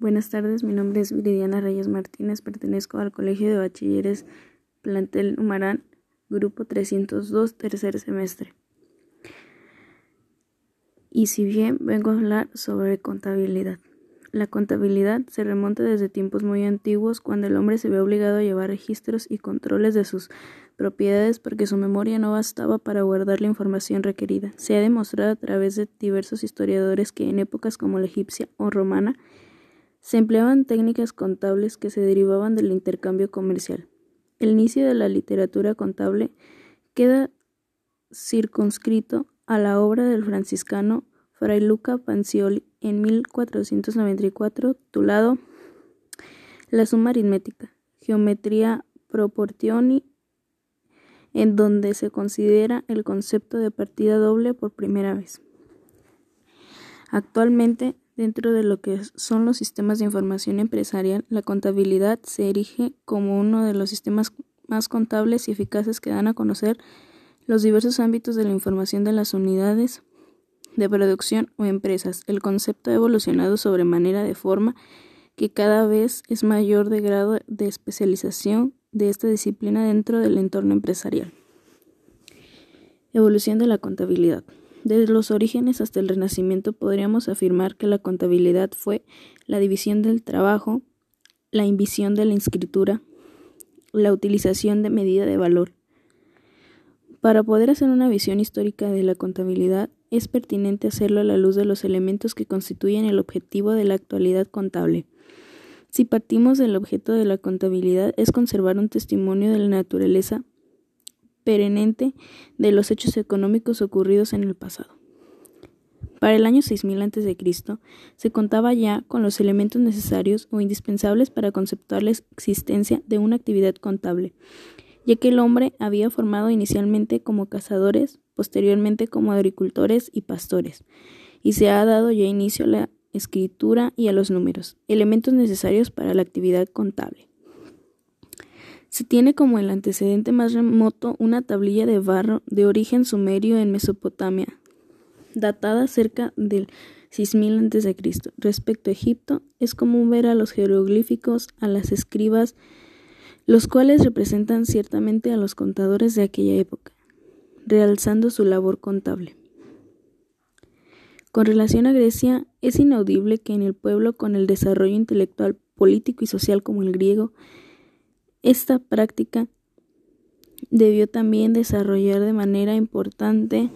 Buenas tardes, mi nombre es Viridiana Reyes Martínez, pertenezco al Colegio de Bachilleres Plantel Humarán, grupo 302, tercer semestre. Y si bien vengo a hablar sobre contabilidad. La contabilidad se remonta desde tiempos muy antiguos cuando el hombre se ve obligado a llevar registros y controles de sus propiedades porque su memoria no bastaba para guardar la información requerida. Se ha demostrado a través de diversos historiadores que en épocas como la egipcia o romana se empleaban técnicas contables que se derivaban del intercambio comercial. El inicio de la literatura contable queda circunscrito a la obra del franciscano Fray Luca Pancioli en 1494, titulado La suma aritmética, geometría proportioni, en donde se considera el concepto de partida doble por primera vez. Actualmente Dentro de lo que son los sistemas de información empresarial, la contabilidad se erige como uno de los sistemas más contables y eficaces que dan a conocer los diversos ámbitos de la información de las unidades de producción o empresas. El concepto ha evolucionado sobremanera de forma que cada vez es mayor de grado de especialización de esta disciplina dentro del entorno empresarial. Evolución de la contabilidad. Desde los orígenes hasta el Renacimiento podríamos afirmar que la contabilidad fue la división del trabajo, la invisión de la escritura, la utilización de medida de valor. Para poder hacer una visión histórica de la contabilidad, es pertinente hacerlo a la luz de los elementos que constituyen el objetivo de la actualidad contable. Si partimos del objeto de la contabilidad es conservar un testimonio de la naturaleza permanente de los hechos económicos ocurridos en el pasado. Para el año 6000 a.C. se contaba ya con los elementos necesarios o indispensables para conceptuar la existencia de una actividad contable, ya que el hombre había formado inicialmente como cazadores, posteriormente como agricultores y pastores, y se ha dado ya inicio a la escritura y a los números, elementos necesarios para la actividad contable. Se tiene como el antecedente más remoto una tablilla de barro de origen sumerio en Mesopotamia, datada cerca del 6000 a.C. Respecto a Egipto, es común ver a los jeroglíficos, a las escribas, los cuales representan ciertamente a los contadores de aquella época, realzando su labor contable. Con relación a Grecia, es inaudible que en el pueblo con el desarrollo intelectual, político y social como el griego, esta práctica debió también desarrollar de manera importante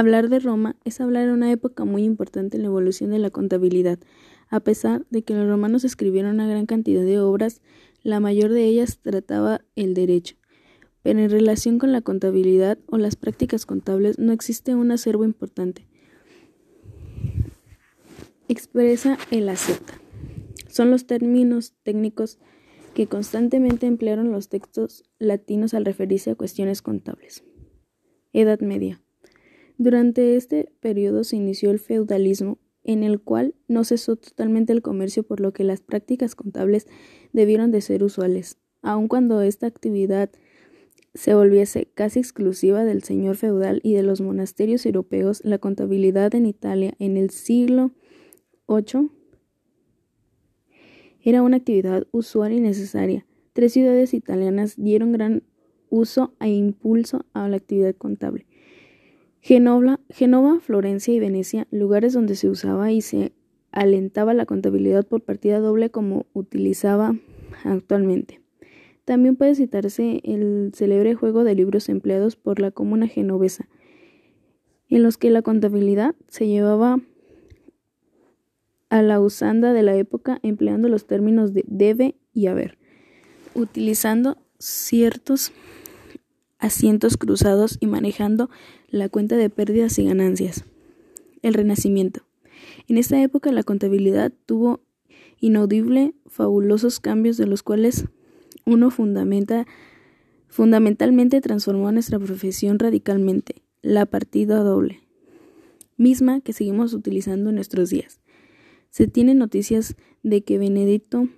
Hablar de Roma es hablar de una época muy importante en la evolución de la contabilidad. A pesar de que los romanos escribieron una gran cantidad de obras, la mayor de ellas trataba el derecho. Pero en relación con la contabilidad o las prácticas contables no existe un acervo importante expresa el acepta. Son los términos técnicos que constantemente emplearon los textos latinos al referirse a cuestiones contables. Edad Media. Durante este periodo se inició el feudalismo, en el cual no cesó totalmente el comercio, por lo que las prácticas contables debieron de ser usuales, aun cuando esta actividad se volviese casi exclusiva del señor feudal y de los monasterios europeos, la contabilidad en Italia en el siglo 8. Era una actividad usual y necesaria. Tres ciudades italianas dieron gran uso e impulso a la actividad contable. Genova, Florencia y Venecia, lugares donde se usaba y se alentaba la contabilidad por partida doble como utilizaba actualmente. También puede citarse el célebre juego de libros empleados por la comuna genovesa, en los que la contabilidad se llevaba a la usanda de la época empleando los términos de debe y haber, utilizando ciertos asientos cruzados y manejando la cuenta de pérdidas y ganancias. El Renacimiento. En esta época la contabilidad tuvo inaudible fabulosos cambios de los cuales uno fundamenta, fundamentalmente transformó nuestra profesión radicalmente, la partida doble, misma que seguimos utilizando en nuestros días. Se tiene noticias de que Benedetto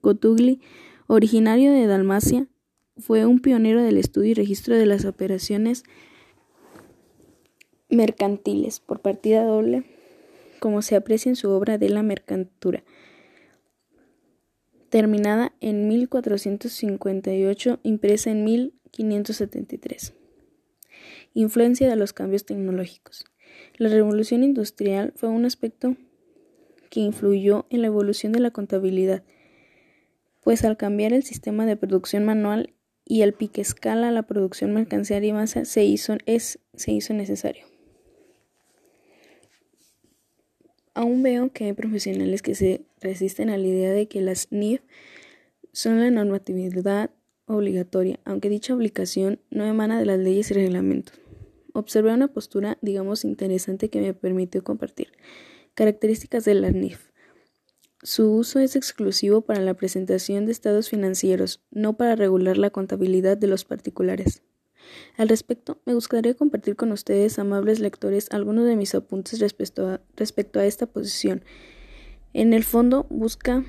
Cotugli, originario de Dalmacia, fue un pionero del estudio y registro de las operaciones mercantiles por partida doble, como se aprecia en su obra de la mercantura, terminada en 1458, impresa en 1573. Influencia de los cambios tecnológicos. La revolución industrial fue un aspecto que influyó en la evolución de la contabilidad, pues al cambiar el sistema de producción manual y el pique escala la producción mercancía y masa se hizo, es, se hizo necesario. Aún veo que hay profesionales que se resisten a la idea de que las NIF son la normatividad obligatoria, aunque dicha obligación no emana de las leyes y reglamentos. Observé una postura, digamos, interesante que me permitió compartir. Características de la NIF. Su uso es exclusivo para la presentación de estados financieros, no para regular la contabilidad de los particulares. Al respecto, me gustaría compartir con ustedes, amables lectores, algunos de mis apuntes respecto a, respecto a esta posición. En el fondo, busca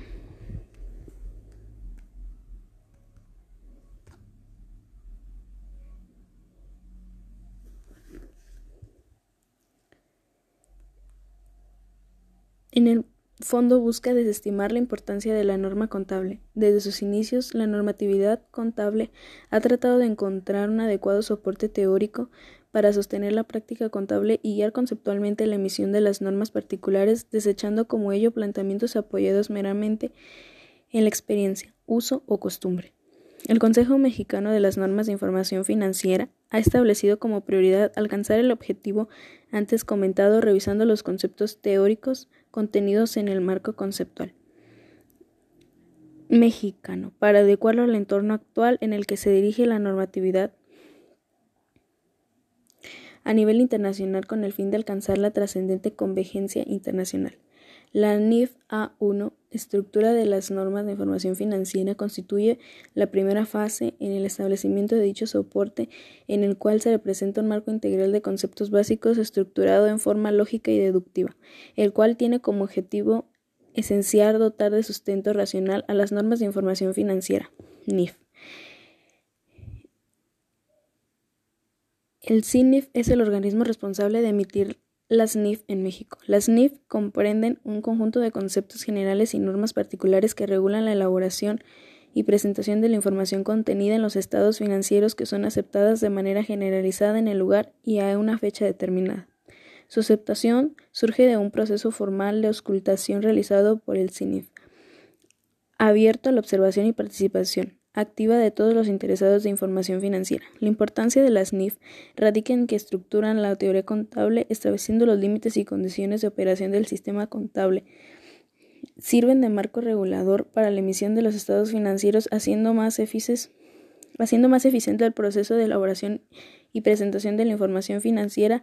En el fondo busca desestimar la importancia de la norma contable. Desde sus inicios, la normatividad contable ha tratado de encontrar un adecuado soporte teórico para sostener la práctica contable y guiar conceptualmente la emisión de las normas particulares, desechando como ello planteamientos apoyados meramente en la experiencia, uso o costumbre. El Consejo Mexicano de las Normas de Información Financiera ha establecido como prioridad alcanzar el objetivo antes comentado revisando los conceptos teóricos contenidos en el marco conceptual mexicano para adecuarlo al entorno actual en el que se dirige la normatividad a nivel internacional con el fin de alcanzar la trascendente convergencia internacional. La NIF A1, estructura de las normas de información financiera, constituye la primera fase en el establecimiento de dicho soporte, en el cual se representa un marco integral de conceptos básicos estructurado en forma lógica y deductiva, el cual tiene como objetivo esencial dotar de sustento racional a las normas de información financiera, NIF. El CINIF es el organismo responsable de emitir las NIF en México. Las NIF comprenden un conjunto de conceptos generales y normas particulares que regulan la elaboración y presentación de la información contenida en los estados financieros que son aceptadas de manera generalizada en el lugar y a una fecha determinada. Su aceptación surge de un proceso formal de auscultación realizado por el CINIF, abierto a la observación y participación activa de todos los interesados de información financiera. La importancia de las NIF radica en que estructuran la teoría contable estableciendo los límites y condiciones de operación del sistema contable. Sirven de marco regulador para la emisión de los estados financieros, haciendo más, haciendo más eficiente el proceso de elaboración y presentación de la información financiera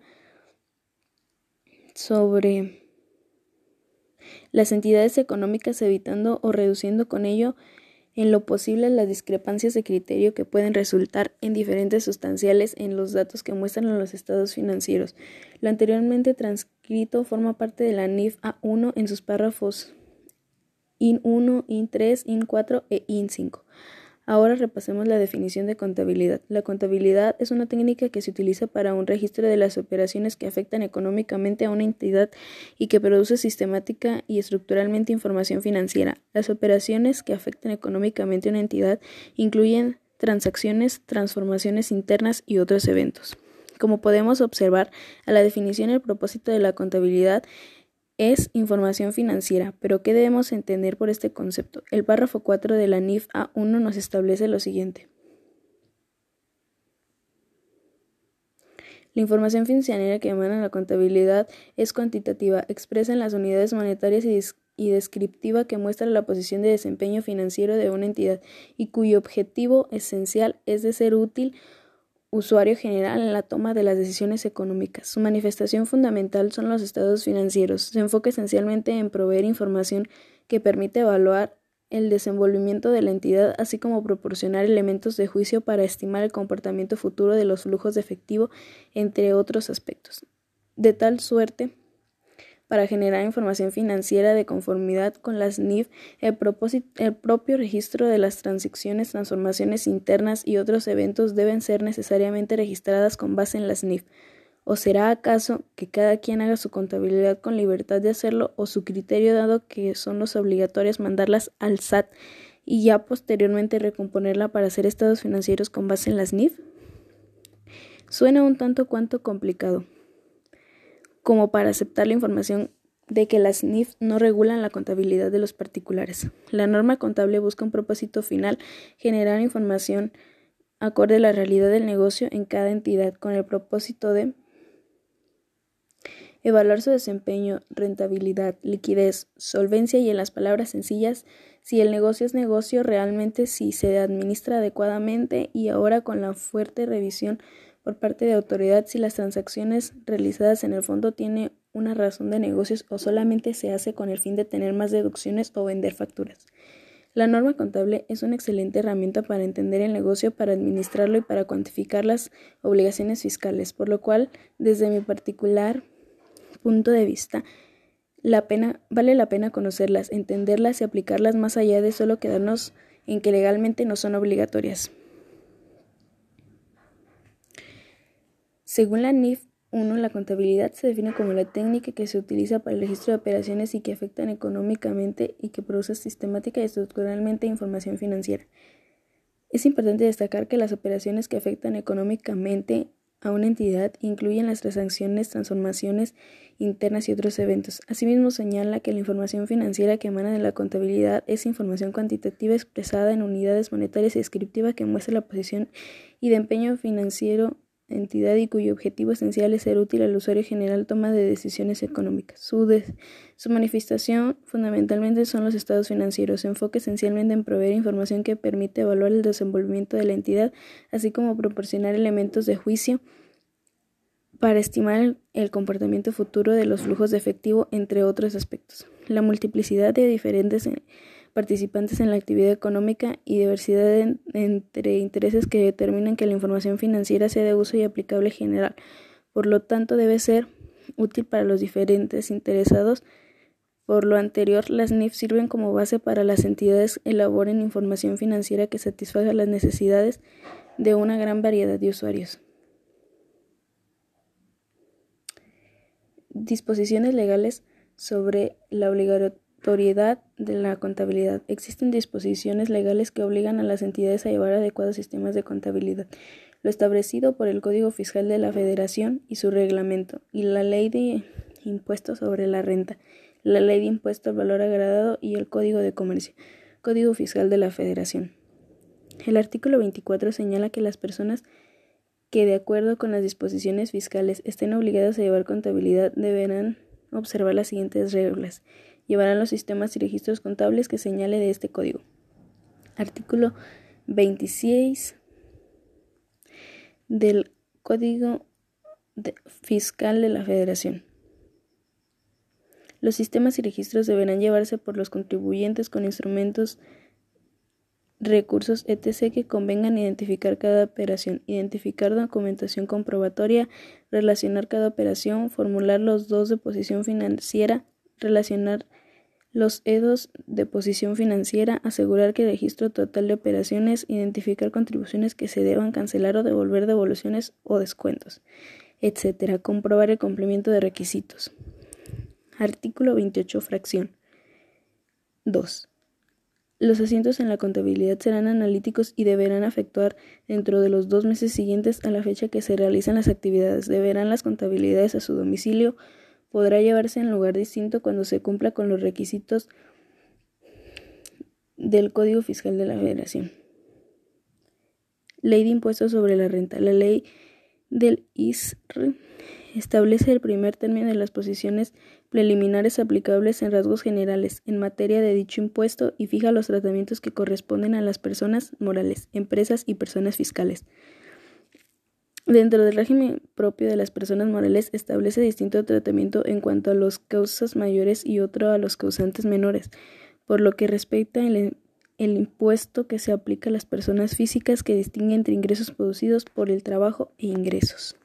sobre las entidades económicas, evitando o reduciendo con ello en lo posible las discrepancias de criterio que pueden resultar en diferentes sustanciales en los datos que muestran los estados financieros. Lo anteriormente transcrito forma parte de la NIF A1 en sus párrafos IN 1, IN 3, IN 4 e IN 5. Ahora repasemos la definición de contabilidad. La contabilidad es una técnica que se utiliza para un registro de las operaciones que afectan económicamente a una entidad y que produce sistemática y estructuralmente información financiera. Las operaciones que afectan económicamente a una entidad incluyen transacciones, transformaciones internas y otros eventos. Como podemos observar, a la definición el propósito de la contabilidad es información financiera, pero ¿qué debemos entender por este concepto? El párrafo 4 de la NIF A1 nos establece lo siguiente. La información financiera que emana la contabilidad es cuantitativa, expresa en las unidades monetarias y, y, descriptiva que muestra la posición de desempeño financiero de una entidad y cuyo objetivo esencial es de ser útil usuario general en la toma de las decisiones económicas. Su manifestación fundamental son los estados financieros. Se enfoca esencialmente en proveer información que permite evaluar el desenvolvimiento de la entidad, así como proporcionar elementos de juicio para estimar el comportamiento futuro de los flujos de efectivo, entre otros aspectos. De tal suerte para generar información financiera de conformidad con las NIF, el, propio registro de las transacciones, transformaciones internas y otros eventos deben ser necesariamente registradas con base en las NIF. ¿O será acaso que cada quien haga su contabilidad con libertad de hacerlo o su criterio dado que son los obligatorios mandarlas al SAT y ya posteriormente recomponerla para hacer estados financieros con base en las NIF? Suena un tanto cuanto complicado, como para aceptar la información de que las NIF no regulan la contabilidad de los particulares. La norma contable busca un propósito final, generar información acorde a la realidad del negocio en cada entidad con el propósito de evaluar su desempeño, rentabilidad, liquidez, solvencia y en las palabras sencillas, si el negocio es negocio realmente, si se administra adecuadamente y ahora con la fuerte revisión por parte de autoridad si las transacciones realizadas en el fondo tienen una razón de negocios o solamente se hace con el fin de tener más deducciones o vender facturas. La norma contable es una excelente herramienta para entender el negocio, para administrarlo y para cuantificar las obligaciones fiscales, por lo cual, desde mi particular punto de vista, la pena, vale la pena conocerlas, entenderlas y aplicarlas más allá de solo quedarnos en que legalmente no son obligatorias. Según la NIF 1, la contabilidad se define como la técnica que se utiliza para el registro de operaciones y que afectan económicamente y que produce sistemática y estructuralmente información financiera. Es importante destacar que las operaciones que afectan económicamente a una entidad incluyen las transacciones, transformaciones internas y otros eventos. Asimismo, señala que la información financiera que emana de la contabilidad es información cuantitativa expresada en unidades monetarias y descriptiva que muestra la posición y de empeño financiero entidad y cuyo objetivo esencial es ser útil al usuario general toma de decisiones económicas. Su, su manifestación fundamentalmente son los estados financieros. Se enfoca esencialmente en proveer información que permite evaluar el desenvolvimiento de la entidad, así como proporcionar elementos de juicio para estimar el comportamiento futuro de los flujos de efectivo, entre otros aspectos. La multiplicidad de diferentes participantes en la actividad económica y diversidad entre intereses que determinan que la información financiera sea de uso y aplicable general. Por lo tanto, debe ser útil para los diferentes interesados. Por lo anterior, las NIF sirven como base para las entidades elaboren información financiera que satisfaga las necesidades de una gran variedad de usuarios. Disposiciones legales sobre la obligatoriedad de la contabilidad. Existen disposiciones legales que obligan a las entidades a llevar adecuados sistemas de contabilidad. Lo establecido por el Código Fiscal de la Federación y su reglamento, y la Ley de Impuestos sobre la Renta, la Ley de Impuesto al Valor Agradado y el Código de Comercio, Código Fiscal de la Federación. El artículo 24 señala que las personas que, de acuerdo con las disposiciones fiscales, estén obligadas a llevar contabilidad deberán observar las siguientes reglas llevarán los sistemas y registros contables que señale de este código. Artículo 26 del Código Fiscal de la Federación. Los sistemas y registros deberán llevarse por los contribuyentes con instrumentos, recursos, etc. que convengan identificar cada operación, identificar documentación comprobatoria, relacionar cada operación, formular los dos de posición financiera, relacionar los EDOS de posición financiera, asegurar que el registro total de operaciones, identificar contribuciones que se deban cancelar o devolver devoluciones o descuentos, etc. Comprobar el cumplimiento de requisitos. Artículo 28, fracción 2. Los asientos en la contabilidad serán analíticos y deberán efectuar dentro de los dos meses siguientes a la fecha que se realizan las actividades. Deberán las contabilidades a su domicilio podrá llevarse en lugar distinto cuando se cumpla con los requisitos del Código Fiscal de la Federación. Ley de Impuestos sobre la Renta. La ley del ISR establece el primer término de las posiciones preliminares aplicables en rasgos generales en materia de dicho impuesto y fija los tratamientos que corresponden a las personas morales, empresas y personas fiscales. Dentro del régimen propio de las personas morales establece distinto tratamiento en cuanto a los causas mayores y otro a los causantes menores, por lo que respecta el, el impuesto que se aplica a las personas físicas que distingue entre ingresos producidos por el trabajo e ingresos.